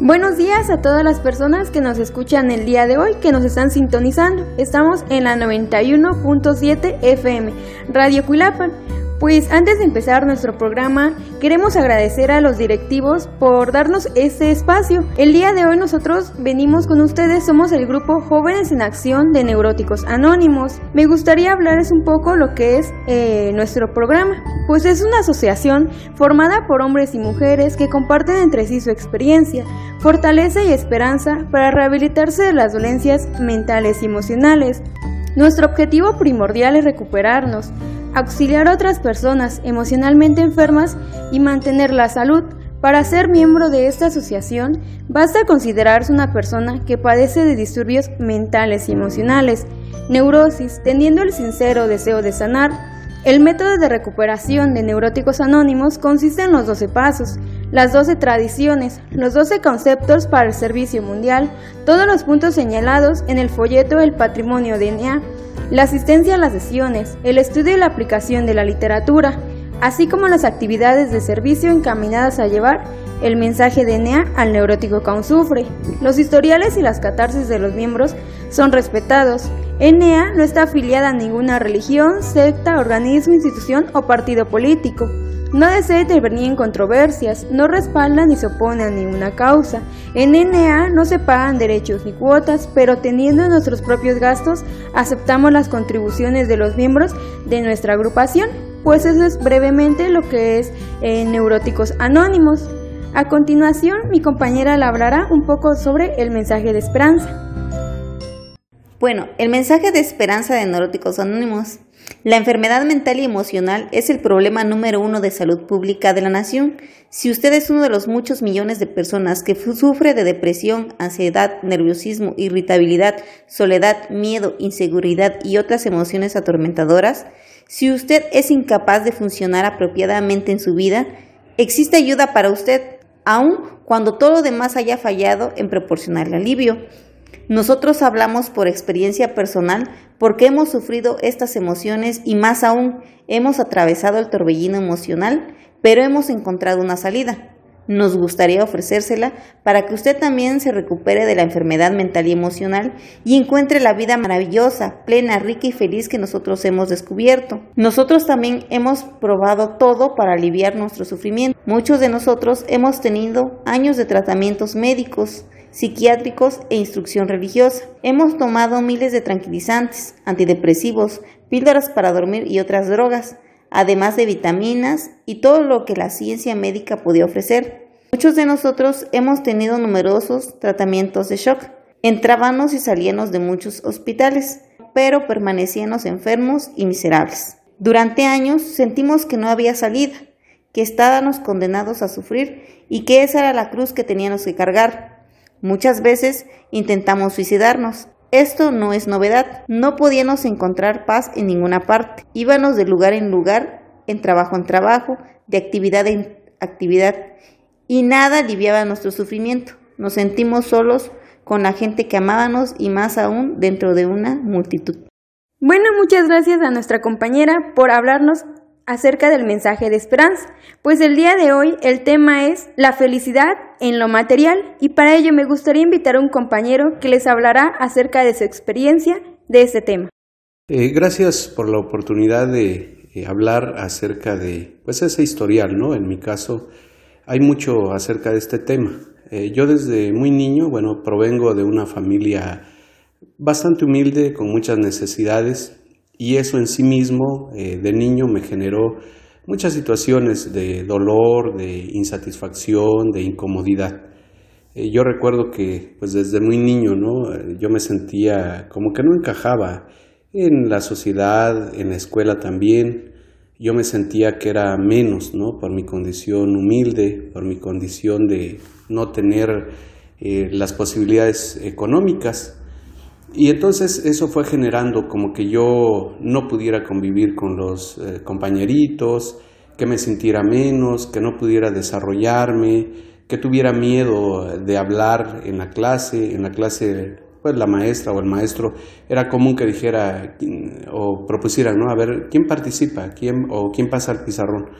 Buenos días a todas las personas que nos escuchan el día de hoy, que nos están sintonizando. Estamos en la 91.7 FM, Radio Cuilapan. Pues antes de empezar nuestro programa, queremos agradecer a los directivos por darnos este espacio. El día de hoy nosotros venimos con ustedes, somos el grupo Jóvenes en Acción de Neuróticos Anónimos. Me gustaría hablarles un poco lo que es eh, nuestro programa. Pues es una asociación formada por hombres y mujeres que comparten entre sí su experiencia, fortaleza y esperanza para rehabilitarse de las dolencias mentales y emocionales. Nuestro objetivo primordial es recuperarnos, auxiliar a otras personas emocionalmente enfermas y mantener la salud. Para ser miembro de esta asociación, basta considerarse una persona que padece de disturbios mentales y emocionales, neurosis, teniendo el sincero deseo de sanar. El método de recuperación de neuróticos anónimos consiste en los 12 pasos, las 12 tradiciones, los 12 conceptos para el servicio mundial, todos los puntos señalados en el folleto El Patrimonio de NEA la asistencia a las sesiones, el estudio y la aplicación de la literatura, así como las actividades de servicio encaminadas a llevar el mensaje de ENEA al neurótico aún sufre. Los historiales y las catarsis de los miembros son respetados. ENEA no está afiliada a ninguna religión, secta, organismo, institución o partido político. No desea intervenir en controversias, no respalda ni se opone a ninguna causa. En NA no se pagan derechos ni cuotas, pero teniendo nuestros propios gastos, aceptamos las contribuciones de los miembros de nuestra agrupación. Pues eso es brevemente lo que es eh, Neuróticos Anónimos. A continuación, mi compañera hablará un poco sobre el mensaje de esperanza. Bueno, el mensaje de esperanza de Neuróticos Anónimos la enfermedad mental y emocional es el problema número uno de salud pública de la nación. Si usted es uno de los muchos millones de personas que sufre de depresión, ansiedad, nerviosismo, irritabilidad, soledad, miedo, inseguridad y otras emociones atormentadoras, si usted es incapaz de funcionar apropiadamente en su vida, existe ayuda para usted, aun cuando todo lo demás haya fallado en proporcionarle alivio. Nosotros hablamos por experiencia personal porque hemos sufrido estas emociones y más aún hemos atravesado el torbellino emocional, pero hemos encontrado una salida. Nos gustaría ofrecérsela para que usted también se recupere de la enfermedad mental y emocional y encuentre la vida maravillosa, plena, rica y feliz que nosotros hemos descubierto. Nosotros también hemos probado todo para aliviar nuestro sufrimiento. Muchos de nosotros hemos tenido años de tratamientos médicos, psiquiátricos e instrucción religiosa. Hemos tomado miles de tranquilizantes, antidepresivos, píldoras para dormir y otras drogas, además de vitaminas y todo lo que la ciencia médica podía ofrecer. Muchos de nosotros hemos tenido numerosos tratamientos de shock. Entrábamos y salíamos de muchos hospitales, pero permanecíamos enfermos y miserables. Durante años sentimos que no había salida, que estábamos condenados a sufrir y que esa era la cruz que teníamos que cargar. Muchas veces intentamos suicidarnos. Esto no es novedad. No podíamos encontrar paz en ninguna parte. Íbamos de lugar en lugar, en trabajo en trabajo, de actividad en actividad, y nada aliviaba nuestro sufrimiento. Nos sentimos solos con la gente que amábamos y más aún dentro de una multitud. Bueno, muchas gracias a nuestra compañera por hablarnos acerca del mensaje de esperanza, pues el día de hoy el tema es la felicidad en lo material y para ello me gustaría invitar a un compañero que les hablará acerca de su experiencia de este tema. Eh, gracias por la oportunidad de eh, hablar acerca de pues ese historial, ¿no? En mi caso hay mucho acerca de este tema. Eh, yo desde muy niño, bueno, provengo de una familia bastante humilde, con muchas necesidades, y eso en sí mismo eh, de niño me generó muchas situaciones de dolor, de insatisfacción, de incomodidad. Eh, yo recuerdo que pues desde muy niño ¿no? Eh, yo me sentía como que no encajaba en la sociedad, en la escuela también. Yo me sentía que era menos, ¿no? Por mi condición humilde, por mi condición de no tener las posibilidades económicas. Y entonces eso fue generando como que yo no pudiera convivir con los eh, compañeritos, que me sintiera menos, que no pudiera desarrollarme, que tuviera miedo de hablar en la clase, en la clase pues la maestra o el maestro era común que dijera o propusiera, ¿no? A ver, ¿quién participa? ¿Quién o quién pasa al pizarrón?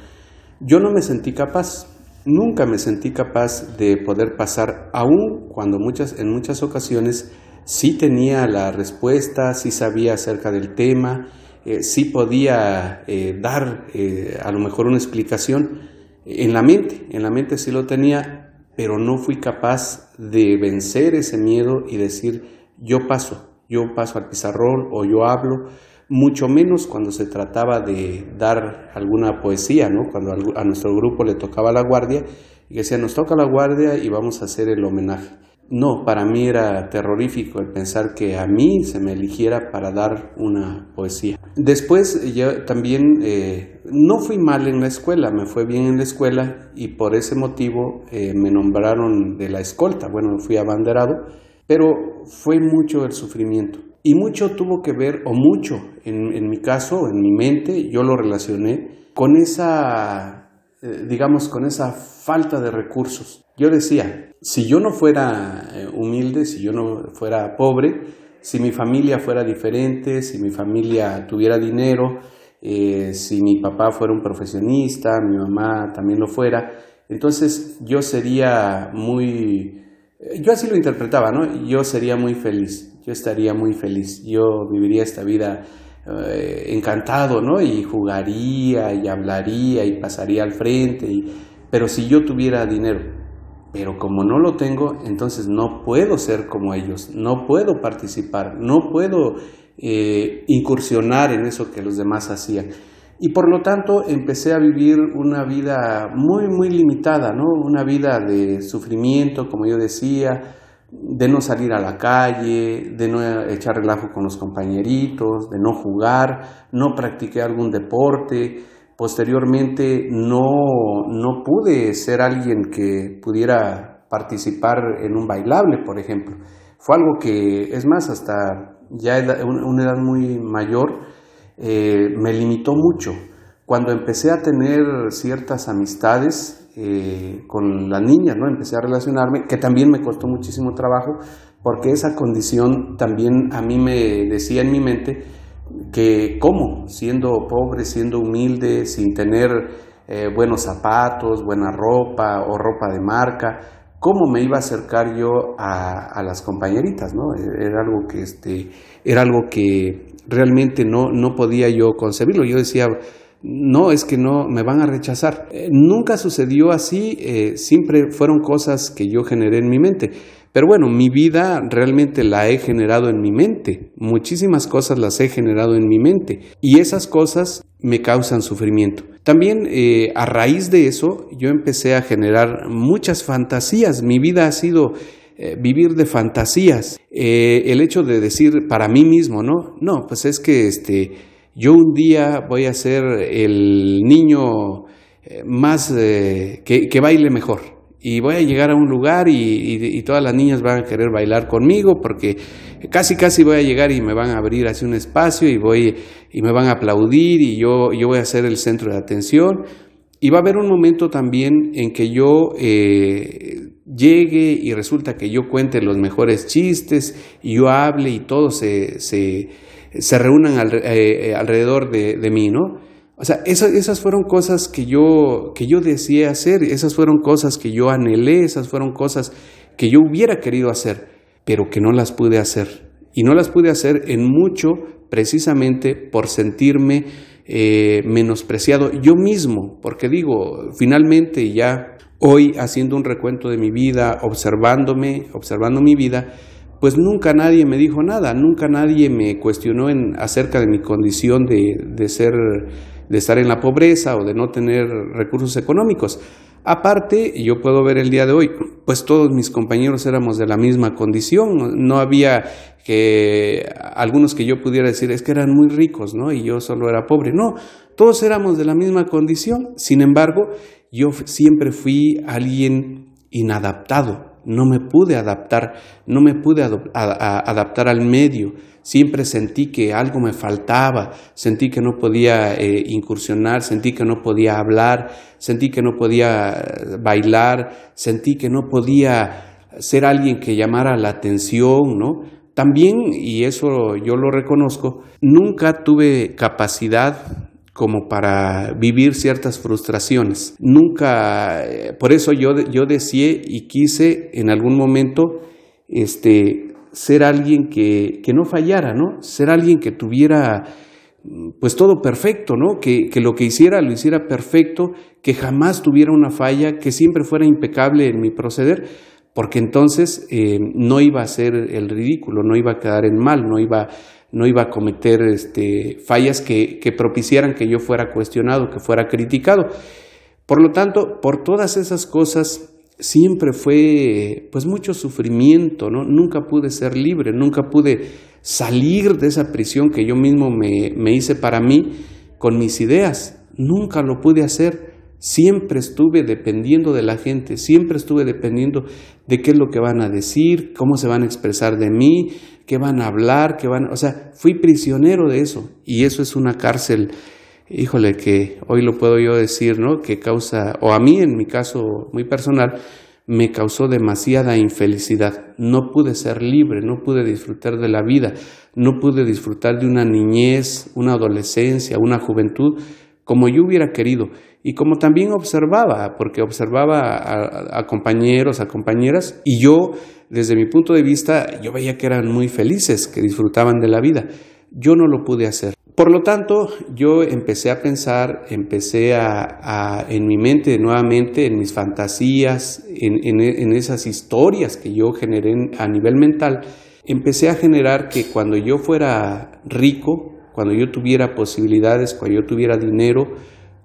Yo no me sentí capaz. Nunca me sentí capaz de poder pasar, aun cuando muchas, en muchas ocasiones sí tenía la respuesta, sí sabía acerca del tema, eh, sí podía eh, dar eh, a lo mejor una explicación en la mente, en la mente sí lo tenía, pero no fui capaz de vencer ese miedo y decir yo paso, yo paso al pizarrón o yo hablo, mucho menos cuando se trataba de dar alguna poesía, ¿no? cuando a nuestro grupo le tocaba la guardia y decía nos toca la guardia y vamos a hacer el homenaje. No, para mí era terrorífico el pensar que a mí se me eligiera para dar una poesía. Después yo también eh, no fui mal en la escuela, me fue bien en la escuela y por ese motivo eh, me nombraron de la escolta. Bueno, fui abanderado, pero fue mucho el sufrimiento. Y mucho tuvo que ver, o mucho en, mi caso, en mi mente, yo lo relacioné con esa, eh, digamos, con esa falta de recursos. Yo decía, si yo no fuera eh, humilde, si yo no fuera pobre, si mi familia fuera diferente, si mi familia tuviera dinero, eh, si mi papá fuera un profesionista, mi mamá también lo fuera, entonces yo sería muy, eh, yo así lo interpretaba, ¿no? Yo sería muy feliz, yo estaría muy feliz, yo viviría esta vida encantado, ¿no? Y jugaría y hablaría y pasaría al frente, pero si yo tuviera dinero, pero como no lo tengo, entonces no puedo ser como ellos, no puedo participar, no puedo eh, incursionar en eso que los demás hacían. Y por lo tanto empecé a vivir una vida muy, muy limitada, ¿no? Una vida de sufrimiento, como yo decía, de no salir a la calle, de no echar relajo con los compañeritos, de no jugar, no practiqué algún deporte, Posteriormente no, no pude ser alguien que pudiera participar en un bailable, por ejemplo. Fue algo que, es más, hasta ya una edad muy mayor, eh, me limitó mucho. Cuando empecé a tener ciertas amistades eh, con las niñas, ¿no? empecé a relacionarme, que también me costó muchísimo trabajo, porque esa condición también a mí me decía en mi mente que cómo, siendo pobre, siendo humilde, sin tener eh, buenos zapatos, buena ropa o ropa de marca, cómo me iba a acercar yo a, las compañeritas, ¿no? Era algo que, este, era algo que realmente no, no podía yo concebirlo. Yo decía, no, es que no, me van a rechazar. Eh, nunca sucedió así, eh, siempre fueron cosas que yo generé en mi mente. Pero bueno, mi vida realmente la he generado en mi mente. Muchísimas cosas las he generado en mi mente. Y esas cosas me causan sufrimiento. También eh, a raíz de eso yo empecé a generar muchas fantasías. Mi vida ha sido eh, vivir de fantasías. Eh, el hecho de decir para mí mismo, ¿no? No, pues es que este, yo un día voy a ser el niño más que baile mejor y voy a llegar a un lugar y, todas las niñas van a querer bailar conmigo porque casi casi voy a llegar y me van a abrir así un espacio y voy y me van a aplaudir y yo, yo voy a ser el centro de atención y va a haber un momento también en que yo eh, llegue y resulta que yo cuente los mejores chistes y yo hable y todos se, se, se reúnan eh, alrededor de, de mí, ¿no? O sea, esas, fueron cosas que yo, que yo deseé hacer, esas fueron cosas que yo anhelé, esas fueron cosas que yo hubiera querido hacer, pero que no las pude hacer. Y no las pude hacer en mucho precisamente por sentirme eh, menospreciado yo mismo, porque digo, finalmente ya hoy haciendo un recuento de mi vida, observándome, observando mi vida, pues nunca nadie me dijo nada, nunca nadie me cuestionó en, acerca de mi condición de, de ser de estar en la pobreza o de no tener recursos económicos. Aparte, yo puedo ver el día de hoy, pues todos mis compañeros éramos de la misma condición, no había que algunos que yo pudiera decir es que eran muy ricos, ¿no? Y yo solo era pobre. No, todos éramos de la misma condición. Sin embargo, yo siempre fui alguien inadaptado, no me pude adaptar, no me pude adaptar al medio. Siempre sentí que algo me faltaba, sentí que no podía eh, incursionar, sentí que no podía hablar, sentí que no podía eh, bailar, sentí que no podía ser alguien que llamara la atención, ¿no? También, y eso yo lo reconozco, nunca tuve capacidad como para vivir ciertas frustraciones. Nunca, eh, por eso yo, yo deseé y quise en algún momento este, ser alguien que, que no fallara, ¿no? Ser alguien que tuviera pues todo perfecto, ¿no? Que, que, lo que hiciera lo hiciera perfecto, que jamás tuviera una falla, que siempre fuera impecable en mi proceder, porque entonces eh, no iba a ser el ridículo, no iba a quedar en mal, no iba, no iba a cometer este, fallas que, que propiciaran que yo fuera cuestionado, que fuera criticado. Por lo tanto, por todas esas cosas siempre fue pues mucho sufrimiento, ¿no? Nunca pude ser libre, nunca pude salir de esa prisión que yo mismo me, me hice para mí con mis ideas. Nunca lo pude hacer. Siempre estuve dependiendo de la gente, siempre estuve dependiendo de qué es lo que van a decir, cómo se van a expresar de mí, qué van a hablar, qué van, o sea, fui prisionero de eso y eso es una cárcel, híjole, que hoy lo puedo yo decir, ¿no? Que causa, o a mí en mi caso muy personal, me causó demasiada infelicidad. No pude ser libre, no pude disfrutar de la vida, no pude disfrutar de una niñez, una adolescencia, una juventud como yo hubiera querido y como también observaba, porque observaba a, compañeros, a compañeras y yo, desde mi punto de vista, yo veía que eran muy felices, que disfrutaban de la vida. Yo no lo pude hacer. Por lo tanto, yo empecé a pensar, empecé a, en mi mente nuevamente, en mis fantasías, en, esas historias que yo generé a nivel mental, empecé a generar que cuando yo fuera rico, cuando yo tuviera posibilidades, cuando yo tuviera dinero,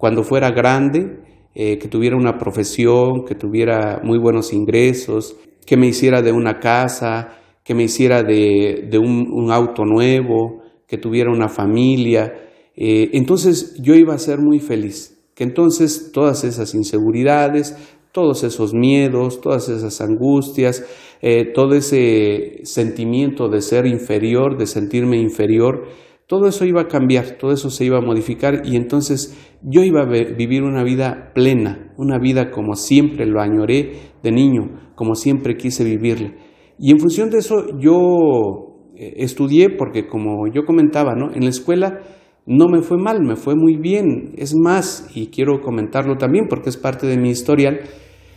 cuando fuera grande, eh, que tuviera una profesión, que tuviera muy buenos ingresos, que me hiciera de una casa, que me hiciera de, un auto nuevo, que tuviera una familia. Eh, entonces yo iba a ser muy feliz. Que entonces todas esas inseguridades, todos esos miedos, todas esas angustias, eh, todo ese sentimiento de ser inferior, de sentirme inferior, todo eso iba a cambiar, todo eso se iba a modificar y entonces yo iba a vivir una vida plena, una vida como siempre lo añoré de niño, como siempre quise vivirla. Y en función de eso yo eh, estudié porque como yo comentaba, ¿no? En la escuela no me fue mal, me fue muy bien. Es más, y quiero comentarlo también porque es parte de mi historial,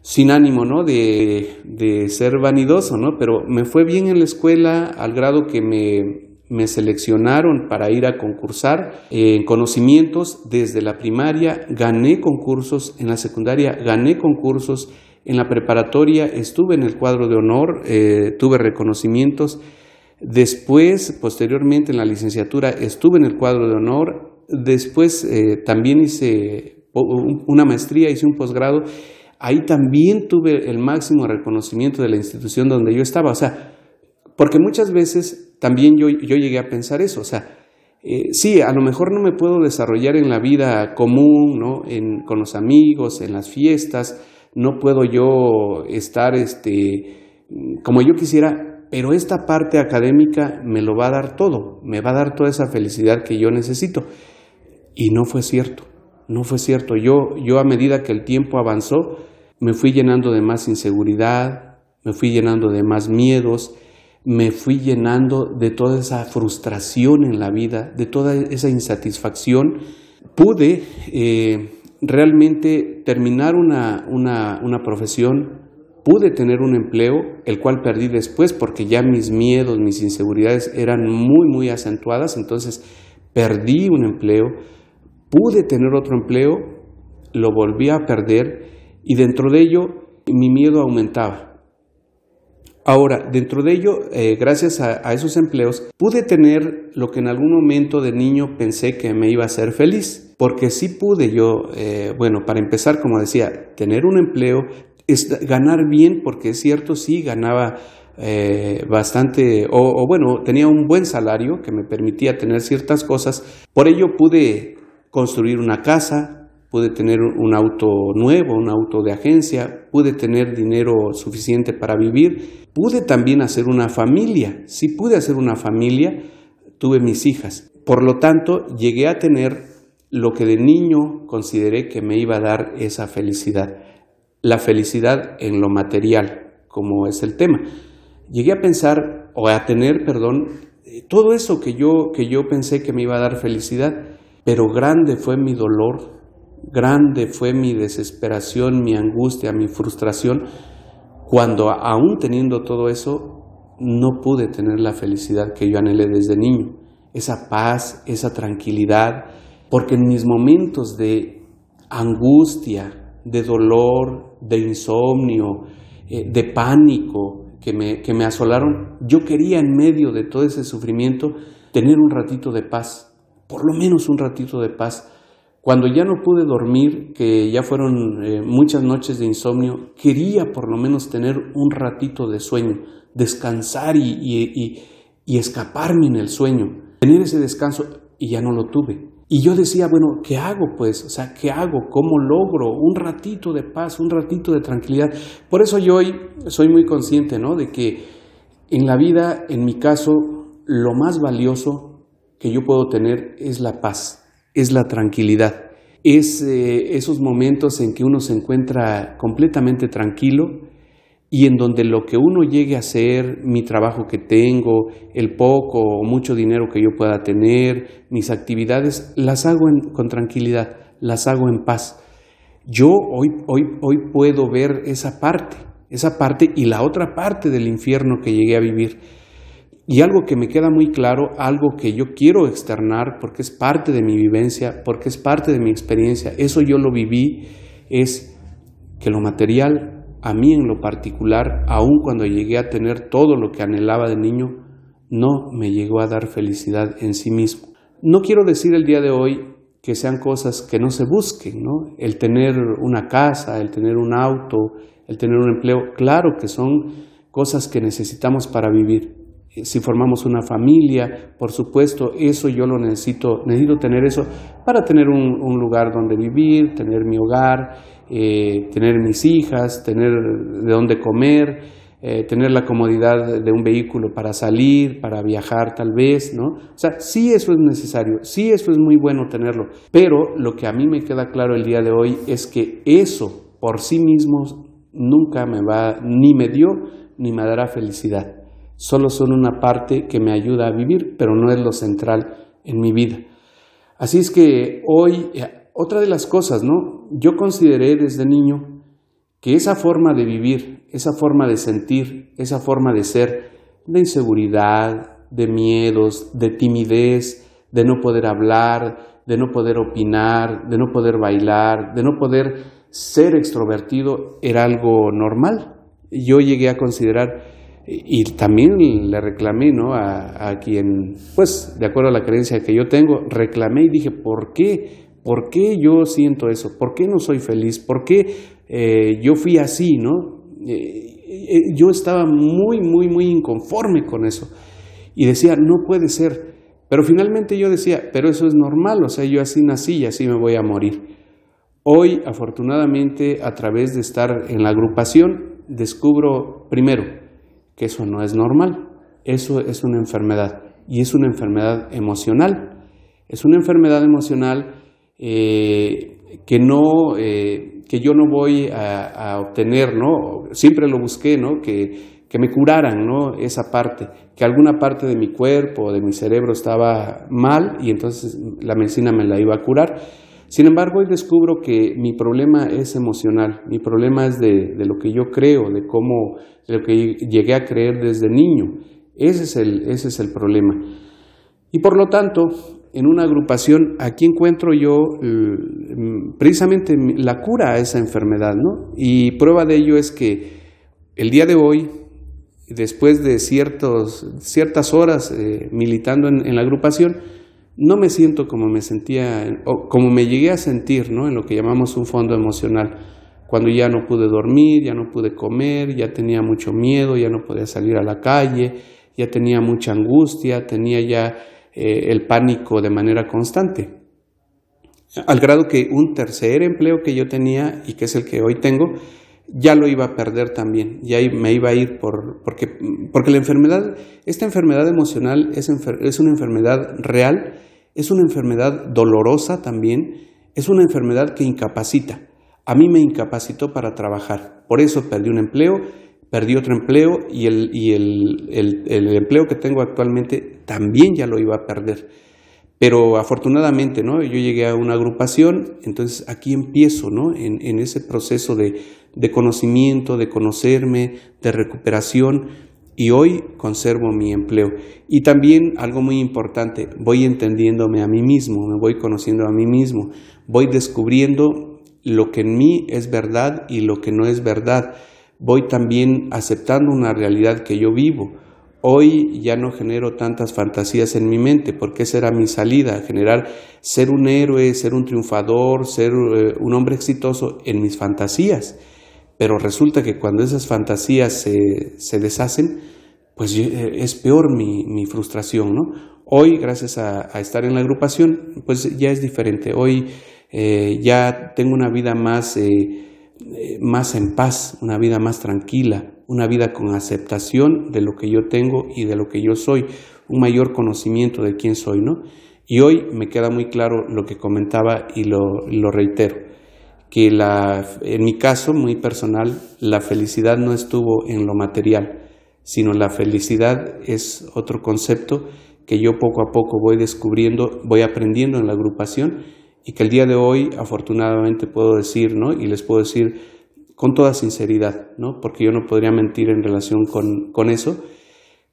sin ánimo, ¿no? De, de ser vanidoso, ¿no? Pero me fue bien en la escuela al grado que me, me seleccionaron para ir a concursar en conocimientos desde la primaria, gané concursos, en la secundaria gané concursos, en la preparatoria estuve en el cuadro de honor, eh, tuve reconocimientos Después, posteriormente en la licenciatura, estuve en el cuadro de honor. Después eh, también hice una maestría, hice un posgrado. Ahí también tuve el máximo reconocimiento de la institución donde yo estaba. O sea, porque muchas veces también yo, yo llegué a pensar eso. O sea, eh, sí, a lo mejor no me puedo desarrollar en la vida común, ¿no? En, con los amigos, en las fiestas. No puedo yo estar este, como yo quisiera, pero esta parte académica me lo va a dar todo, me va a dar toda esa felicidad que yo necesito. Y no fue cierto, no fue cierto. Yo, yo a medida que el tiempo avanzó, me fui llenando de más inseguridad, me fui llenando de más miedos, me fui llenando de toda esa frustración en la vida, de toda esa insatisfacción. Pude eh, realmente terminar una, una, una profesión pude tener un empleo, el cual perdí después porque ya mis miedos, mis inseguridades eran muy, muy acentuadas, entonces perdí un empleo, pude tener otro empleo, lo volví a perder y dentro de ello mi miedo aumentaba. Ahora, dentro de ello, eh, gracias a, esos empleos, pude tener lo que en algún momento de niño pensé que me iba a hacer feliz, porque sí pude yo, eh, bueno, para empezar, como decía, tener un empleo, es ganar bien, porque es cierto, sí, ganaba eh, bastante, o, bueno, tenía un buen salario que me permitía tener ciertas cosas. Por ello pude construir una casa, pude tener un auto nuevo, un auto de agencia, pude tener dinero suficiente para vivir, pude también hacer una familia. Si pude hacer una familia, tuve mis hijas. Por lo tanto, llegué a tener lo que de niño consideré que me iba a dar esa felicidad la felicidad en lo material, como es el tema. Llegué a pensar, o a tener, perdón, todo eso que yo, que yo pensé que me iba a dar felicidad, pero grande fue mi dolor, grande fue mi desesperación, mi angustia, mi frustración, cuando aún teniendo todo eso, no pude tener la felicidad que yo anhelé desde niño, esa paz, esa tranquilidad, porque en mis momentos de angustia, de dolor, de insomnio, eh, de pánico que me, que me asolaron, yo quería en medio de todo ese sufrimiento tener un ratito de paz, por lo menos un ratito de paz. Cuando ya no pude dormir, que ya fueron eh, muchas noches de insomnio, quería por lo menos tener un ratito de sueño, descansar y, y, escaparme en el sueño, tener ese descanso y ya no lo tuve. Y yo decía, bueno, ¿qué hago pues? O sea, ¿qué hago? ¿Cómo logro un ratito de paz, un ratito de tranquilidad? Por eso yo hoy soy muy consciente, ¿no? De que en la vida, en mi caso, lo más valioso que yo puedo tener es la paz, es la tranquilidad, es eh, esos momentos en que uno se encuentra completamente tranquilo, y en donde lo que uno llegue a hacer, mi trabajo que tengo, el poco o mucho dinero que yo pueda tener, mis actividades, las hago con tranquilidad, las hago en paz. Yo hoy, hoy, hoy puedo ver esa parte, esa parte y la otra parte del infierno que llegué a vivir. Y algo que me queda muy claro, algo que yo quiero externar porque es parte de mi vivencia, porque es parte de mi experiencia, eso yo lo viví, es que lo material a mí en lo particular, aun cuando llegué a tener todo lo que anhelaba de niño, no me llegó a dar felicidad en sí mismo. No quiero decir el día de hoy que sean cosas que no se busquen, ¿no? El tener una casa, el tener un auto, el tener un empleo, claro que son cosas que necesitamos para vivir. Si formamos una familia, por supuesto, eso yo lo necesito, necesito tener eso para tener un, un lugar donde vivir, tener mi hogar, eh, tener mis hijas, tener de dónde comer, eh, tener la comodidad de un vehículo para salir, para viajar tal vez, ¿no? O sea, sí eso es necesario, sí eso es muy bueno tenerlo, pero lo que a mí me queda claro el día de hoy es que eso por sí mismo nunca me va, ni me dio, ni me dará felicidad. Solo son una parte que me ayuda a vivir, pero no es lo central en mi vida. Así es que hoy otra de las cosas, ¿no? Yo consideré desde niño que esa forma de vivir, esa forma de sentir, esa forma de ser, de inseguridad, de miedos, de timidez, de no poder hablar, de no poder opinar, de no poder bailar, de no poder ser extrovertido, era algo normal. Yo llegué a considerar, y también le reclamé ¿no? a, a quien, pues de acuerdo a la creencia que yo tengo, reclamé y dije, ¿por qué? ¿Por qué yo siento eso? ¿Por qué no soy feliz? ¿Por qué eh, yo fui así, no? Eh, eh, yo estaba muy, muy, muy inconforme con eso. Y decía, no puede ser. Pero finalmente yo decía, pero eso es normal, o sea, yo así nací y así me voy a morir. Hoy, afortunadamente, a través de estar en la agrupación, descubro primero que eso no es normal, eso es una enfermedad y es una enfermedad emocional. Es una enfermedad emocional eh, que, no, eh, que yo no voy a, obtener, ¿no? Siempre lo busqué, ¿no? Que, que me curaran, ¿no? Esa parte, que alguna parte de mi cuerpo de mi cerebro estaba mal y entonces la medicina me la iba a curar. Sin embargo, hoy descubro que mi problema es emocional, mi problema es de, lo que yo creo, de cómo, lo que llegué a creer desde niño. Ese es el, ese es el problema. Y por lo tanto, en una agrupación, aquí encuentro yo precisamente la cura a esa enfermedad, ¿no? Y prueba de ello es que el día de hoy, después de ciertos, ciertas horas eh, militando en, la agrupación, no me siento como me sentía, o como me llegué a sentir, ¿no? En lo que llamamos un fondo emocional. Cuando ya no pude dormir, ya no pude comer, ya tenía mucho miedo, ya no podía salir a la calle, ya tenía mucha angustia, tenía ya eh, el pánico de manera constante. Al grado que un tercer empleo que yo tenía y que es el que hoy tengo, ya lo iba a perder también, ya me iba a ir por, porque, porque la enfermedad, esta enfermedad emocional es, es una enfermedad real, es una enfermedad dolorosa también, es una enfermedad que incapacita. A mí me incapacitó para trabajar, por eso perdí un empleo perdí otro empleo y, el, y el, el, empleo que tengo actualmente también ya lo iba a perder. Pero afortunadamente, ¿no? Yo llegué a una agrupación, entonces aquí empiezo, ¿no? En, en ese proceso de, de, conocimiento, de conocerme, de recuperación, y hoy conservo mi empleo. Y también algo muy importante, voy entendiéndome a mí mismo, me voy conociendo a mí mismo, voy descubriendo lo que en mí es verdad y lo que no es verdad. Voy también aceptando una realidad que yo vivo Hoy ya no genero tantas fantasías en mi mente, porque esa era mi salida, generar ser un héroe, ser un triunfador, ser eh, un hombre exitoso en mis fantasías. Pero resulta que cuando esas fantasías se, deshacen, pues eh, es peor mi, frustración, ¿no? Hoy, gracias a, estar en la agrupación, pues ya es diferente. Hoy eh, ya tengo una vida más, más en paz, una vida más tranquila, una vida con aceptación de lo que yo tengo y de lo que yo soy, un mayor conocimiento de quién soy, ¿no? Y hoy me queda muy claro lo que comentaba y lo, lo reitero, que la, en mi caso muy personal, la felicidad no estuvo en lo material, sino la felicidad es otro concepto que yo poco a poco voy descubriendo, voy aprendiendo en la agrupación y que el día de hoy afortunadamente puedo decir, ¿no? Y les puedo decir, con toda sinceridad, ¿no? porque yo no podría mentir en relación con, con eso,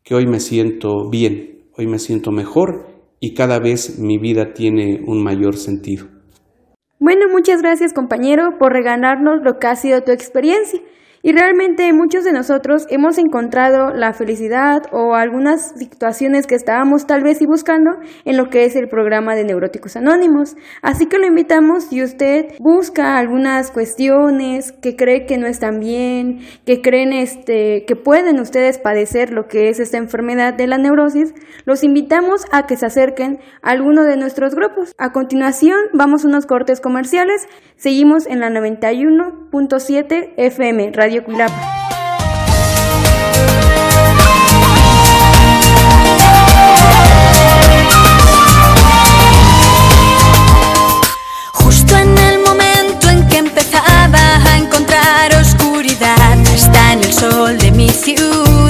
que hoy me siento bien, hoy me siento mejor y cada vez mi vida tiene un mayor sentido. Bueno, muchas gracias compañero por regalarnos lo que ha sido tu experiencia. Y realmente muchos de nosotros hemos encontrado la felicidad o algunas situaciones que estábamos tal vez y buscando en lo que es el programa de Neuróticos Anónimos. Así que lo invitamos si usted busca algunas cuestiones que cree que no están bien, que creen este que pueden ustedes padecer lo que es esta enfermedad de la neurosis, los invitamos a que se acerquen a alguno de nuestros grupos. A continuación, vamos a unos cortes comerciales. Seguimos en la 91.7 FM Radio Justo en el momento en que empezaba a encontrar oscuridad, está en el sol de mi ciudad.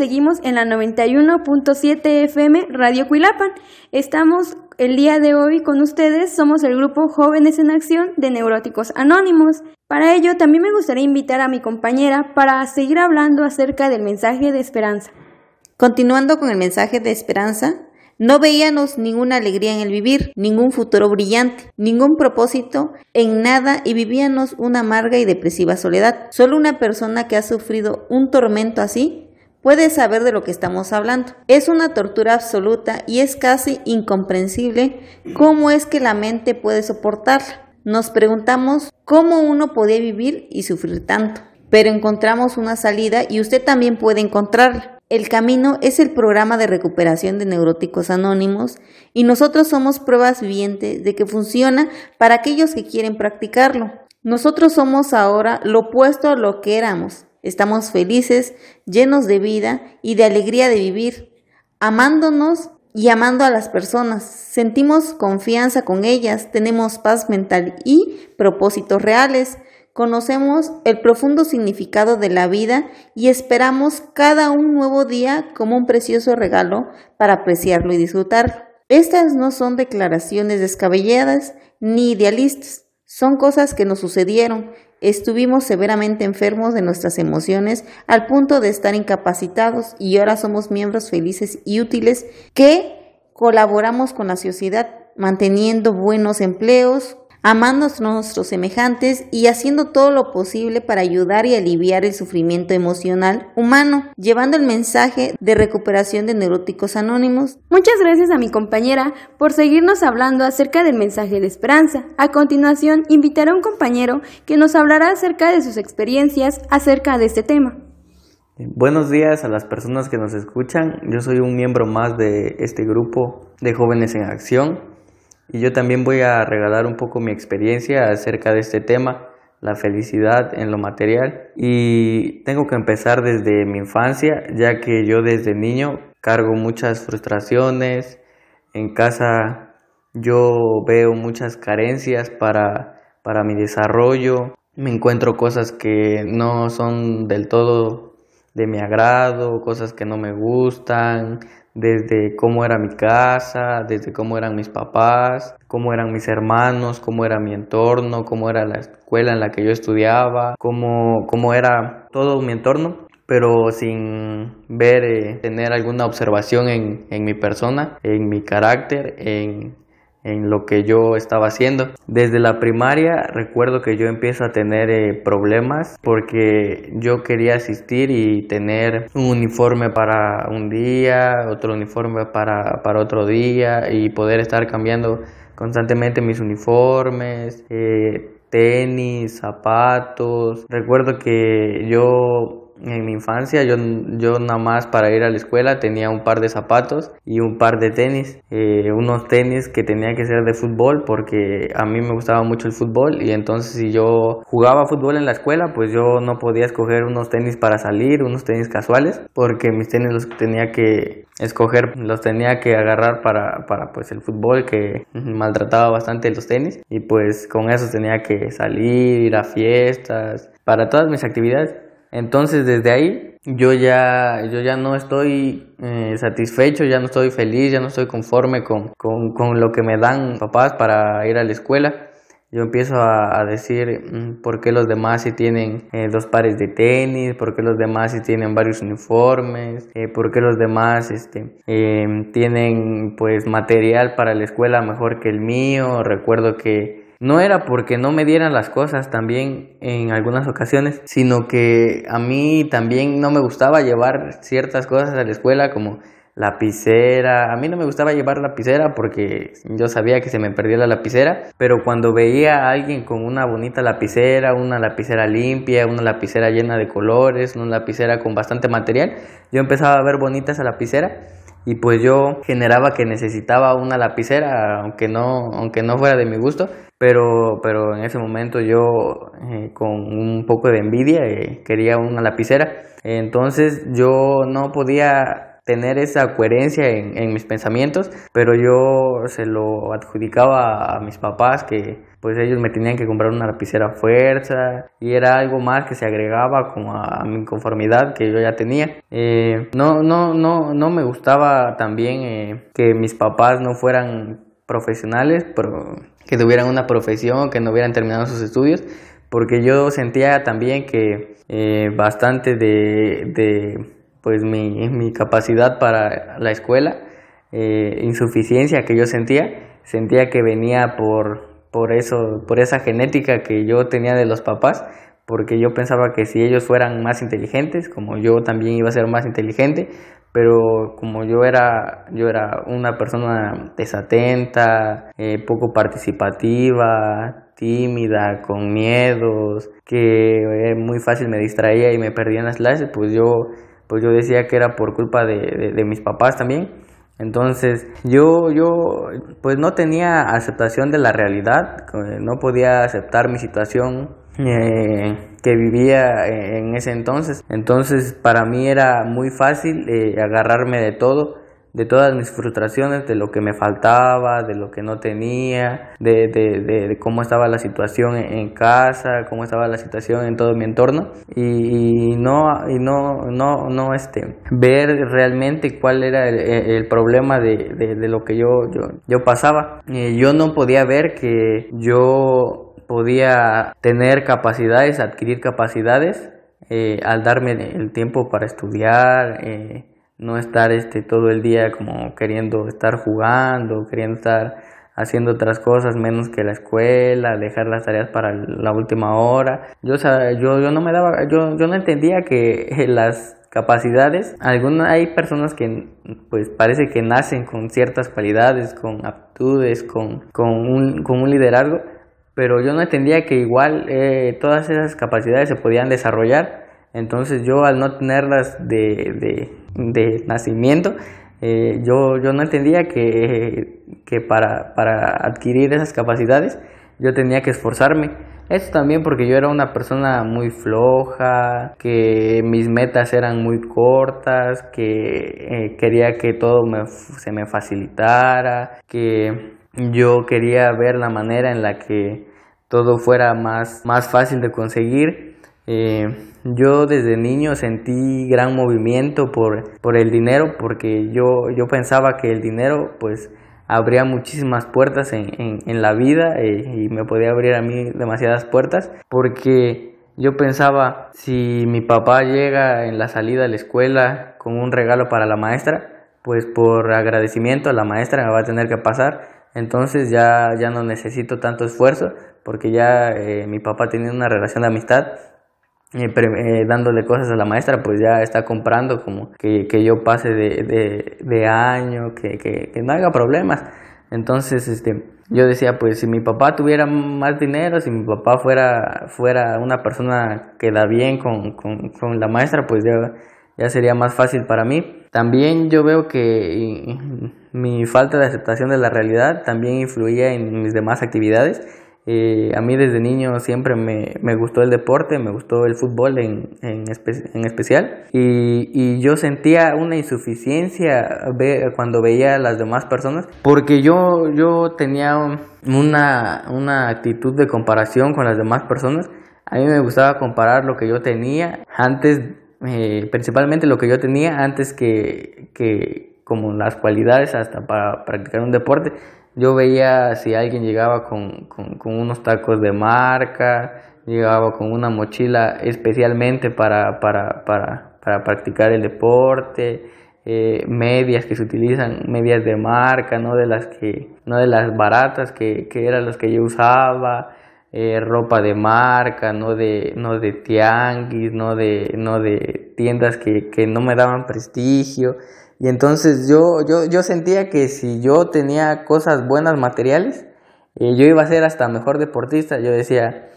seguimos en la 91.7 FM Radio Cuilapan. Estamos el día de hoy con ustedes, somos el grupo Jóvenes en Acción de Neuróticos Anónimos. Para ello, también me gustaría invitar a mi compañera para seguir hablando acerca del mensaje de esperanza. Continuando con el mensaje de esperanza, no veíamos ninguna alegría en el vivir, ningún futuro brillante, ningún propósito en nada y vivíamos una amarga y depresiva soledad. Solo una persona que ha sufrido un tormento así puede saber de lo que estamos hablando. Es una tortura absoluta y es casi incomprensible cómo es que la mente puede soportarla. Nos preguntamos cómo uno podía vivir y sufrir tanto. Pero encontramos una salida y usted también puede encontrarla. El Camino es el programa de recuperación de neuróticos anónimos y nosotros somos pruebas vivientes de que funciona para aquellos que quieren practicarlo. Nosotros somos ahora lo opuesto a lo que éramos Estamos felices, llenos de vida y de alegría de vivir, amándonos y amando a las personas. Sentimos confianza con ellas, tenemos paz mental y propósitos reales. Conocemos el profundo significado de la vida y esperamos cada un nuevo día como un precioso regalo para apreciarlo y disfrutarlo. Estas no son declaraciones descabelladas ni idealistas, son cosas que nos sucedieron. Estuvimos severamente enfermos de nuestras emociones al punto de estar incapacitados y ahora somos miembros felices y útiles que colaboramos con la sociedad manteniendo buenos empleos, amando a nuestros semejantes y haciendo todo lo posible para ayudar y aliviar el sufrimiento emocional humano, llevando el mensaje de recuperación de neuróticos anónimos. Muchas gracias a mi compañera por seguirnos hablando acerca del mensaje de esperanza. A continuación, invitaré a un compañero que nos hablará acerca de sus experiencias acerca de este tema. Buenos días a las personas que nos escuchan. Yo soy un miembro más de este grupo de jóvenes en acción y yo también voy a regalar un poco mi experiencia acerca de este tema, la felicidad en lo material. Y tengo que empezar desde mi infancia, ya que yo desde niño cargo muchas frustraciones, en casa yo veo muchas carencias para, para mi desarrollo, me encuentro cosas que no son del todo de mi agrado, cosas que no me gustan, desde cómo era mi casa, desde cómo eran mis papás, cómo eran mis hermanos, cómo era mi entorno, cómo era la escuela en la que yo estudiaba, cómo, cómo era todo mi entorno pero sin ver, eh, tener alguna observación en, en mi persona, en mi carácter, en, en lo que yo estaba haciendo. Desde la primaria recuerdo que yo empiezo a tener eh, problemas porque yo quería asistir y tener un uniforme para un día, otro uniforme para, para otro día y poder estar cambiando constantemente mis uniformes, eh, tenis, zapatos. Recuerdo que yo en mi infancia yo, yo nada más para ir a la escuela tenía un par de zapatos y un par de tenis, eh, unos tenis que tenía que ser de fútbol porque a mí me gustaba mucho el fútbol y entonces si yo jugaba fútbol en la escuela pues yo no podía escoger unos tenis para salir, unos tenis casuales porque mis tenis los tenía que escoger, los tenía que agarrar para, para pues el fútbol que maltrataba bastante los tenis y pues con esos tenía que salir, ir a fiestas, para todas mis actividades. Entonces desde ahí yo ya, yo ya no estoy eh, satisfecho, ya no estoy feliz, ya no estoy conforme con, con, con, lo que me dan papás para ir a la escuela. Yo empiezo a, decir mm, por qué los demás sí tienen eh, dos pares de tenis, por qué los demás sí tienen varios uniformes, eh, por qué los demás este, tienen pues material para la escuela mejor que el mío. Recuerdo que no era porque no me dieran las cosas también en algunas ocasiones, sino que a mí también no me gustaba llevar ciertas cosas a la escuela como lapicera. A mí no me gustaba llevar lapicera porque yo sabía que se me perdía la lapicera, pero cuando veía a alguien con una bonita lapicera, una lapicera limpia, una lapicera llena de colores, una lapicera con bastante material, yo empezaba a ver bonita esa lapicera y pues yo generaba que necesitaba una lapicera aunque no aunque no fuera de mi gusto pero pero en ese momento yo eh, con un poco de envidia eh, quería una lapicera entonces yo no podía tener esa coherencia en, mis pensamientos, pero yo se lo adjudicaba a mis papás que pues ellos me tenían que comprar una lapicera a fuerza y era algo más que se agregaba como a, mi conformidad que yo ya tenía. Eh, no, no, no, no me gustaba también eh, que mis papás no fueran profesionales, pero que tuvieran una profesión, que no hubieran terminado sus estudios, porque yo sentía también que eh, bastante de, de pues mi, mi capacidad para la escuela, eh, insuficiencia que yo sentía, sentía que venía por, por eso, por esa genética que yo tenía de los papás, porque yo pensaba que si ellos fueran más inteligentes, como yo también iba a ser más inteligente, pero como yo era, yo era una persona desatenta, eh, poco participativa, tímida, con miedos, que muy fácil me distraía y me perdía en las clases, pues yo, pues yo decía que era por culpa de, de, mis papás también. Entonces yo, yo pues no tenía aceptación de la realidad, no podía aceptar mi situación eh, que vivía en ese entonces. Entonces para mí era muy fácil eh, agarrarme de todo de todas mis frustraciones, de lo que me faltaba, de lo que no tenía, de, de, de, cómo estaba la situación en casa, cómo estaba la situación en todo mi entorno y, no, y no, no, no este, ver realmente cuál era el, problema de, de, lo que yo, yo, yo pasaba. Eh, yo no podía ver que yo podía tener capacidades, adquirir capacidades eh, al darme el tiempo para estudiar. Eh, no estar este todo el día como queriendo estar jugando, queriendo estar haciendo otras cosas menos que la escuela, dejar las tareas para la última hora. Yo, yo, yo no me daba, yo, yo no entendía que las capacidades, algunas hay personas que pues parece que nacen con ciertas cualidades, con aptitudes, con, con, un, con un liderazgo, pero yo no entendía que igual eh, todas esas capacidades se podían desarrollar entonces yo al no tenerlas de, de, nacimiento, eh, yo, yo no entendía que, que para, para, adquirir esas capacidades yo tenía que esforzarme. Esto también porque yo era una persona muy floja, que mis metas eran muy cortas, que eh, quería que todo me, se me facilitara, que yo quería ver la manera en la que todo fuera más, más fácil de conseguir. Eh, yo desde niño sentí gran movimiento por, por el dinero porque yo, yo pensaba que el dinero pues abría muchísimas puertas en, en, la vida eh, y me podía abrir a mí demasiadas puertas porque yo pensaba si mi papá llega en la salida de la escuela con un regalo para la maestra pues por agradecimiento la maestra me va a tener que pasar entonces ya, ya no necesito tanto esfuerzo porque ya eh, mi papá tiene una relación de amistad eh, eh, dándole cosas a la maestra, pues ya está comprando como que, que yo pase de, de, de año, que, que, que, no haga problemas. Entonces, este, yo decía, pues si mi papá tuviera más dinero, si mi papá fuera, fuera una persona que da bien con, con, con la maestra, pues ya, ya sería más fácil para mí. También yo veo que mi falta de aceptación de la realidad también influía en mis demás actividades eh, a mí desde niño siempre me, me, gustó el deporte, me gustó el fútbol en, en, en especial y, y, yo sentía una insuficiencia cuando veía a las demás personas porque yo, yo tenía una, una actitud de comparación con las demás personas. A mí me gustaba comparar lo que yo tenía antes, eh, principalmente lo que yo tenía antes que, que como las cualidades hasta para practicar un deporte yo veía si alguien llegaba con, unos tacos de marca, llegaba con una mochila especialmente para, para, practicar el deporte, eh, medias que se utilizan, medias de marca, no de las que, no de las baratas que, eran las que yo usaba, eh, ropa de marca, no de, no de tianguis, no de, no de tiendas que, que no me daban prestigio. Y entonces yo, yo, yo sentía que si yo tenía cosas buenas materiales, eh, yo iba a ser hasta mejor deportista. Yo decía,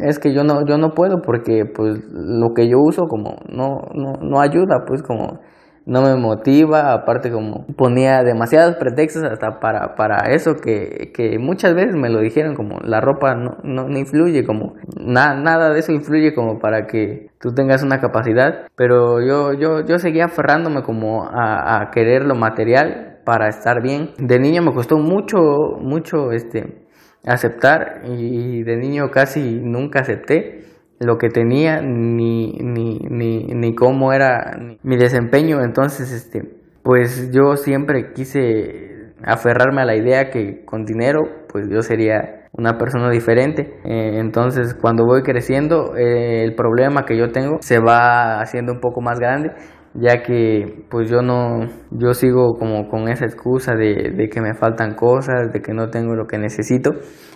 es que yo no, yo no puedo porque pues lo que yo uso como no, no, no ayuda, pues como no me motiva, aparte como ponía demasiados pretextos hasta para, para eso que, que muchas veces me lo dijeron como la ropa no, no, influye, como nada de eso influye como para que tú tengas una capacidad, pero yo, yo, yo seguía aferrándome como a, a querer lo material para estar bien. De niño me costó mucho, mucho este aceptar y de niño casi nunca acepté lo que tenía ni, ni, ni, ni cómo era mi desempeño. Entonces, este, pues yo siempre quise aferrarme a la idea que con dinero, pues yo sería una persona diferente. Eh, entonces, cuando voy creciendo, eh, el problema que yo tengo se va haciendo un poco más grande ya que pues yo no yo sigo como con esa excusa de, de, que me faltan cosas de que no tengo lo que necesito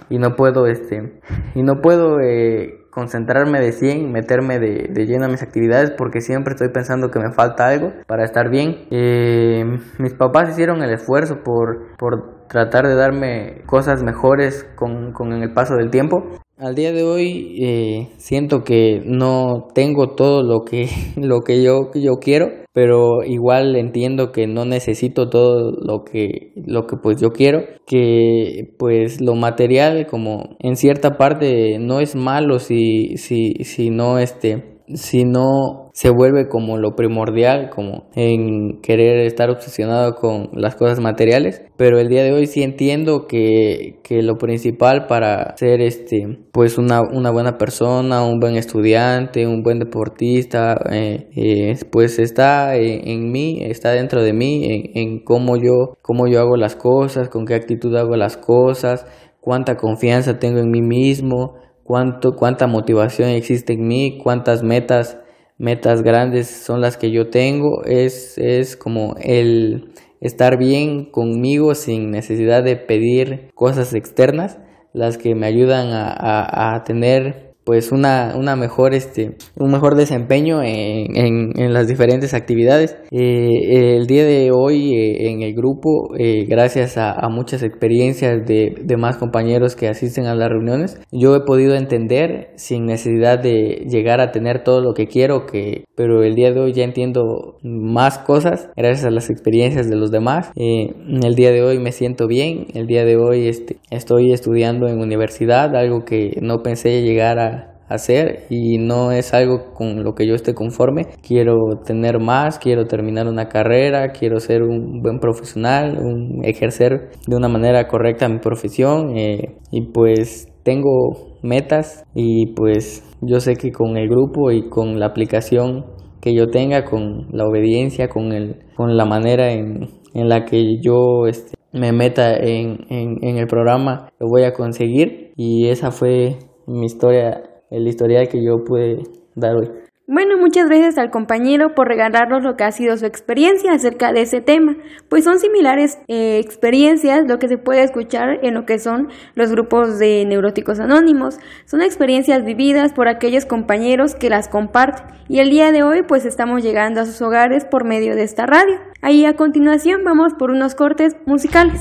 y no puedo este y no puedo eh, concentrarme de 100, meterme de, de, lleno a mis actividades porque siempre estoy pensando que me falta algo para estar bien. Eh, mis papás hicieron el esfuerzo por, por tratar de darme cosas mejores con, con el paso del tiempo. Al día de hoy eh, siento que no tengo todo lo que, lo que yo, yo quiero, pero igual entiendo que no necesito todo lo que, lo que pues yo quiero, que pues lo material como en cierta parte no es malo si, si, si no este si no se vuelve como lo primordial, como en querer estar obsesionado con las cosas materiales. Pero el día de hoy sí entiendo que, que lo principal para ser este, pues una, una, buena persona, un buen estudiante, un buen deportista, eh, eh, pues está en, mí, está dentro de mí, en, en cómo yo, cómo yo hago las cosas, con qué actitud hago las cosas, cuánta confianza tengo en mí mismo, cuánto, cuánta motivación existe en mí, cuántas metas, metas grandes son las que yo tengo, es, es como el estar bien conmigo sin necesidad de pedir cosas externas, las que me ayudan a, a, a tener pues una, una mejor este un mejor desempeño en, en, las diferentes actividades. Eh, el día de hoy eh, en el grupo eh, gracias a, muchas experiencias de, de, más compañeros que asisten a las reuniones yo he podido entender sin necesidad de llegar a tener todo lo que quiero que pero el día de hoy ya entiendo más cosas gracias a las experiencias de los demás. El día de hoy me siento bien. El día de hoy este, estoy estudiando en universidad algo que no pensé llegar a hacer y no es algo con lo que yo esté conforme. Quiero tener más, quiero terminar una carrera, quiero ser un buen profesional, un, ejercer de una manera correcta mi profesión eh, y pues tengo metas y pues yo sé que con el grupo y con la aplicación que yo tenga, con la obediencia, con, el, con la manera en, en la que yo este, me meta en, en, en el programa, lo voy a conseguir y esa fue mi historia el historial que yo pude dar hoy. Bueno, muchas gracias al compañero por regalarnos lo que ha sido su experiencia acerca de ese tema, pues son similares eh, experiencias lo que se puede escuchar en lo que son los grupos de neuróticos anónimos. Son experiencias vividas por aquellos compañeros que las comparten y el día de hoy pues estamos llegando a sus hogares por medio de esta radio. Ahí a continuación vamos por unos cortes musicales.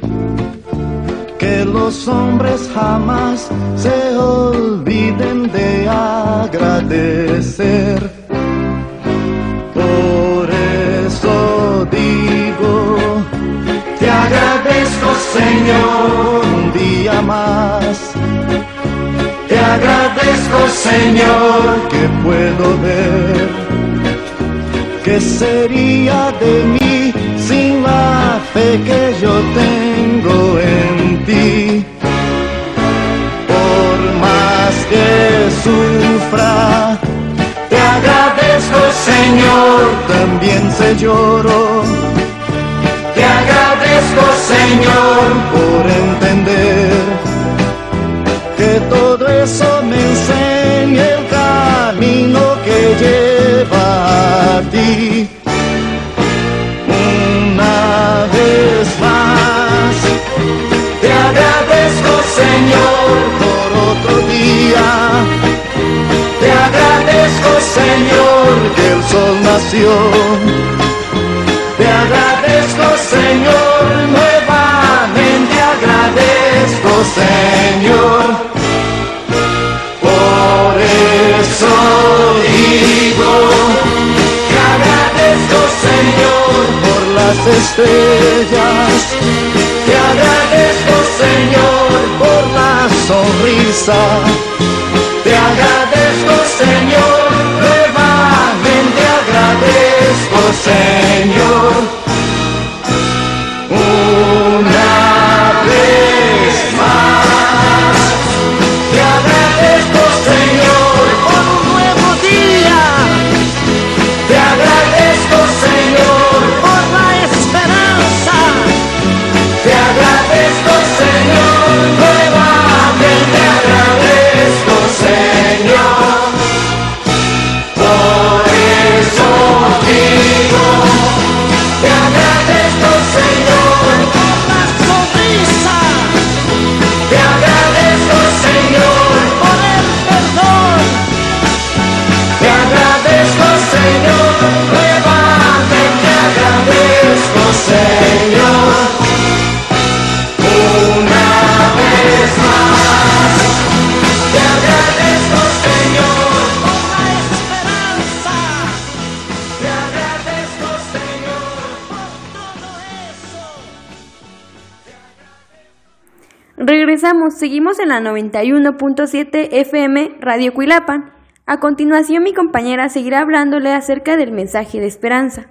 que los hombres jamás se olviden de agradecer. Por eso digo, te agradezco Señor un día más. Te agradezco Señor que puedo ver ¿Qué sería de mí sin la fe que yo tengo en ti? Por más que sufra, te agradezco Señor, también se lloro. Te agradezco Señor por entender que todo eso me enseña el camino que lleva a ti. Por otro día. Te agradezco Señor que el sol nació. Te agradezco Señor, nuevamente agradezco Señor. Por eso digo, te agradezco Señor por las estrellas, te agradezco Señor, nuevamente agradezco Señor. Seguimos en la 91.7 FM Radio Cuilapan. A continuación mi compañera seguirá hablándole acerca del mensaje de esperanza.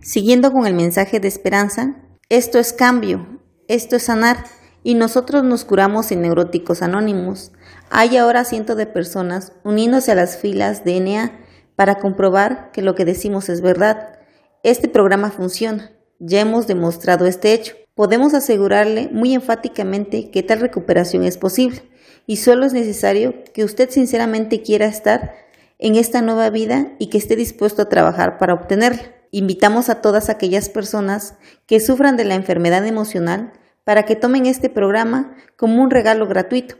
Siguiendo con el mensaje de esperanza, esto es cambio, esto es sanar, y nosotros nos curamos en Neuróticos Anónimos. Hay ahora cientos de personas uniéndose a las filas de para comprobar que lo que decimos es verdad. Este programa funciona, ya hemos demostrado este hecho. Podemos asegurarle muy enfáticamente que tal recuperación es posible y solo es necesario que usted sinceramente quiera estar en esta nueva vida y que esté dispuesto a trabajar para obtenerla. Invitamos a todas aquellas personas que sufran de la enfermedad emocional para que tomen este programa como un regalo gratuito,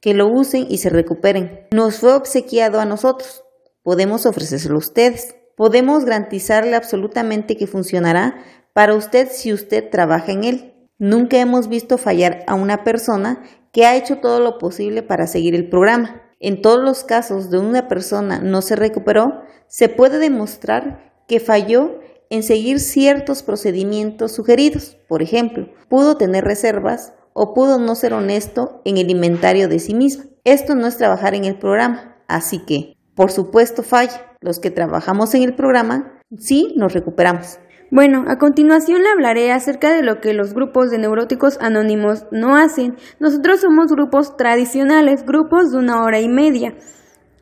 que lo usen y se recuperen. Nos fue obsequiado a nosotros, podemos ofrecérselo a ustedes. Podemos garantizarle absolutamente que funcionará para usted si usted trabaja en él. Nunca hemos visto fallar a una persona que ha hecho todo lo posible para seguir el programa. En todos los casos de una persona no se recuperó, se puede demostrar que falló en seguir ciertos procedimientos sugeridos. Por ejemplo, pudo tener reservas o pudo no ser honesto en el inventario de sí mismo. Esto no es trabajar en el programa, así que, por supuesto, falla. Los que trabajamos en el programa, sí nos recuperamos. Bueno, a continuación le hablaré acerca de lo que los grupos de neuróticos anónimos no hacen. Nosotros somos grupos tradicionales, grupos de una hora y media.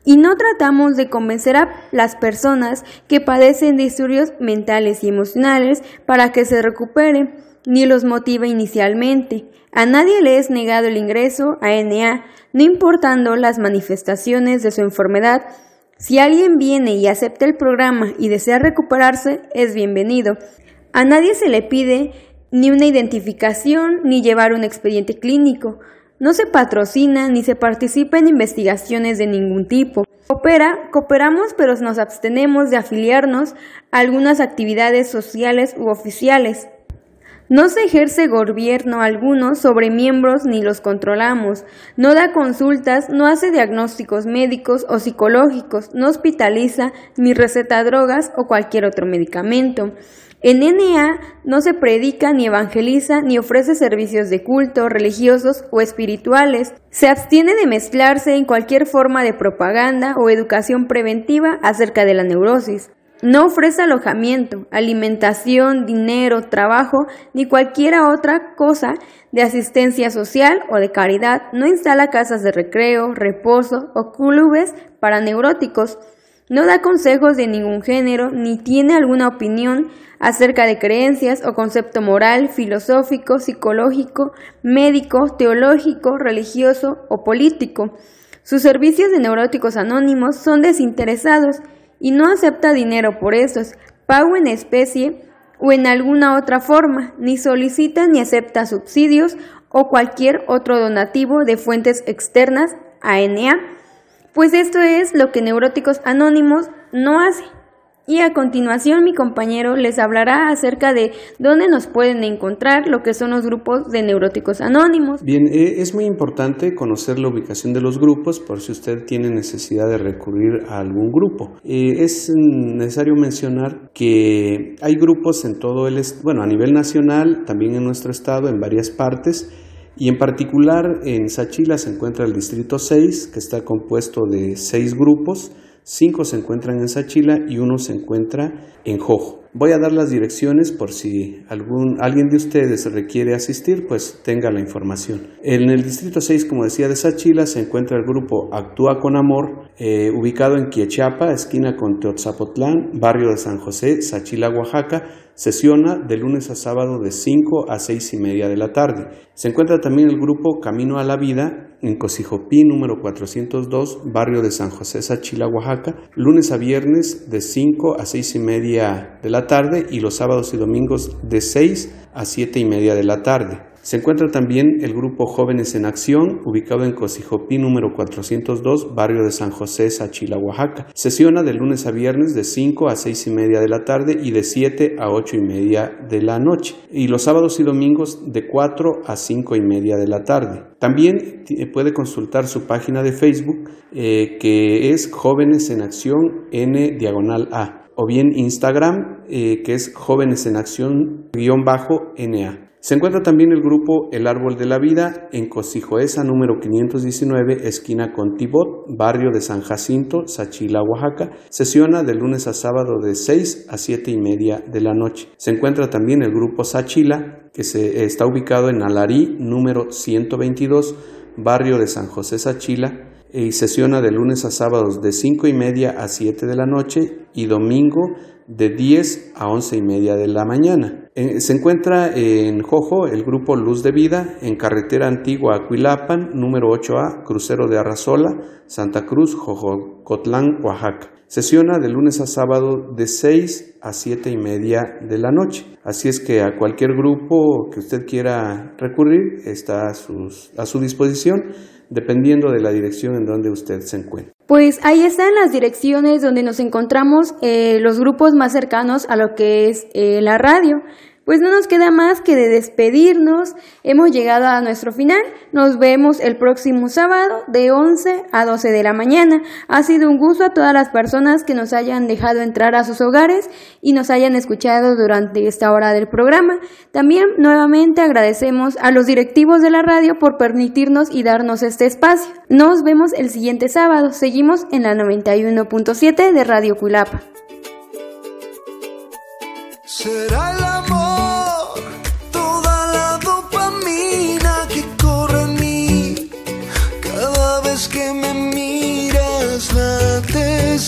Y no tratamos de convencer a las personas que padecen disturbios mentales y emocionales para que se recuperen, ni los motive inicialmente. A nadie le es negado el ingreso a NA, no importando las manifestaciones de su enfermedad. Si alguien viene y acepta el programa y desea recuperarse, es bienvenido. A nadie se le pide ni una identificación ni llevar un expediente clínico. No se patrocina ni se participa en investigaciones de ningún tipo. Coopera, cooperamos pero nos abstenemos de afiliarnos a algunas actividades sociales u oficiales. No se ejerce gobierno alguno sobre miembros ni los controlamos. No da consultas, no hace diagnósticos médicos o psicológicos, no hospitaliza ni receta drogas o cualquier otro medicamento. En NA no se predica ni evangeliza ni ofrece servicios de culto, religiosos o espirituales. Se abstiene de mezclarse en cualquier forma de propaganda o educación preventiva acerca de la neurosis. No ofrece alojamiento, alimentación, dinero, trabajo ni cualquier otra cosa de asistencia social o de caridad. No instala casas de recreo, reposo o clubes para neuróticos. No da consejos de ningún género ni tiene alguna opinión acerca de creencias o concepto moral, filosófico, psicológico, médico, teológico, religioso o político. Sus servicios de neuróticos anónimos son desinteresados y no acepta dinero por esos, pago en especie o en alguna otra forma, ni solicita ni acepta subsidios o cualquier otro donativo de fuentes externas a pues esto es lo que Neuróticos Anónimos no hace. Y a continuación mi compañero les hablará acerca de dónde nos pueden encontrar lo que son los grupos de neuróticos anónimos. Bien, eh, es muy importante conocer la ubicación de los grupos por si usted tiene necesidad de recurrir a algún grupo. Eh, es necesario mencionar que hay grupos en todo el, bueno, a nivel nacional, también en nuestro estado, en varias partes. Y en particular en Sachila se encuentra el Distrito 6, que está compuesto de seis grupos cinco se encuentran en Sachila y uno se encuentra en Jojo. Voy a dar las direcciones por si algún, alguien de ustedes requiere asistir, pues tenga la información. En el distrito 6, como decía, de Sachila se encuentra el grupo Actúa con Amor, eh, ubicado en Quiechapa, esquina con Teotzapotlán, barrio de San José, Sachila, Oaxaca. Sesiona de lunes a sábado de 5 a 6 y media de la tarde. Se encuentra también el grupo Camino a la Vida en Cosijopí número 402, barrio de San José, Sachila, Oaxaca, lunes a viernes de 5 a 6 y media de la tarde y los sábados y domingos de 6 a 7 y media de la tarde. Se encuentra también el grupo Jóvenes en Acción, ubicado en Cosijopí número 402, barrio de San José, Sachila, Oaxaca. Sesiona de lunes a viernes de 5 a 6 y media de la tarde y de 7 a 8 y media de la noche. Y los sábados y domingos de 4 a 5 y media de la tarde. También puede consultar su página de Facebook eh, que es Jóvenes en Acción N diagonal A o bien Instagram eh, que es Jóvenes en Acción guion bajo NA. Se encuentra también el grupo El Árbol de la Vida en Cosijoesa número 519, esquina con Tibot, barrio de San Jacinto, Sachila, Oaxaca. Sesiona de lunes a sábado de 6 a 7 y media de la noche. Se encuentra también el grupo Sachila, que se, está ubicado en Alarí número 122, barrio de San José, Sachila y sesiona de lunes a sábados de 5 y media a 7 de la noche y domingo de 10 a 11 y media de la mañana. Eh, se encuentra en Jojo el grupo Luz de Vida, en carretera antigua Aquilapan, número 8A, crucero de Arrazola, Santa Cruz, Jojocotlán, Oaxaca. Sesiona de lunes a sábado de 6 a 7 y media de la noche. Así es que a cualquier grupo que usted quiera recurrir está a, a su disposición, dependiendo de la dirección en donde usted se encuentre. Pues ahí están las direcciones donde nos encontramos eh, los grupos más cercanos a lo que es eh, la radio pues no nos queda más que de despedirnos. Hemos llegado a nuestro final. Nos vemos el próximo sábado de 11 a 12 de la mañana. Ha sido un gusto a todas las personas que nos hayan dejado entrar a sus hogares y nos hayan escuchado durante esta hora del programa. También nuevamente agradecemos a los directivos de la radio por permitirnos y darnos este espacio. Nos vemos el siguiente sábado. Seguimos en la 91.7 de Radio Culapa.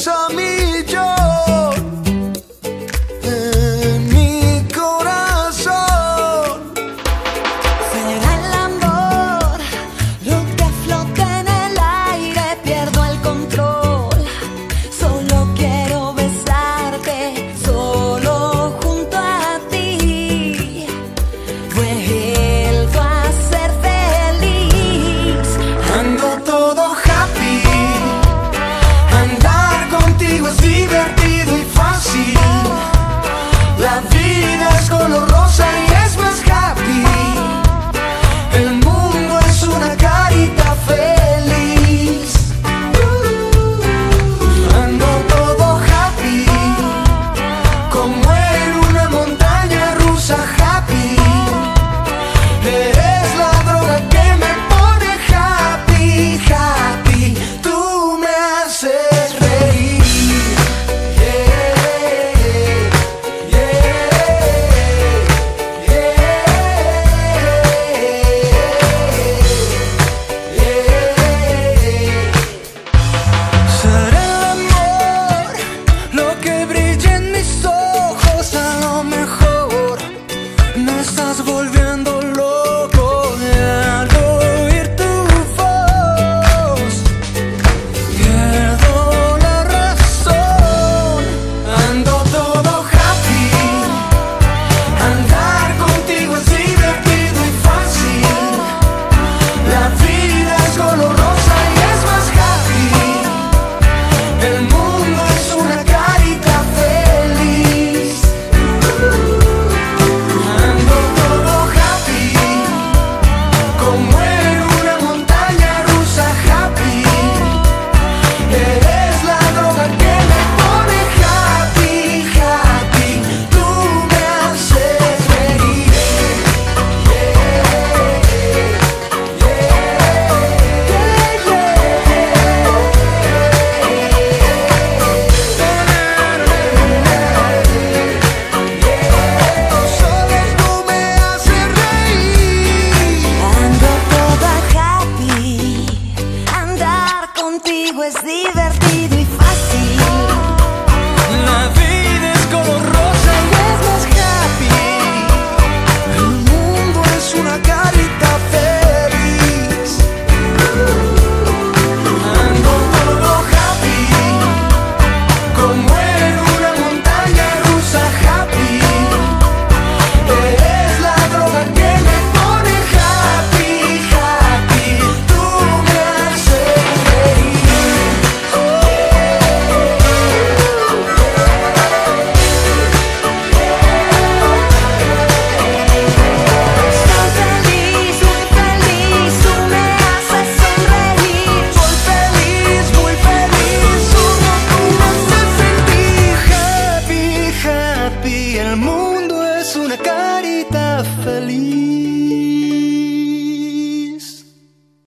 show me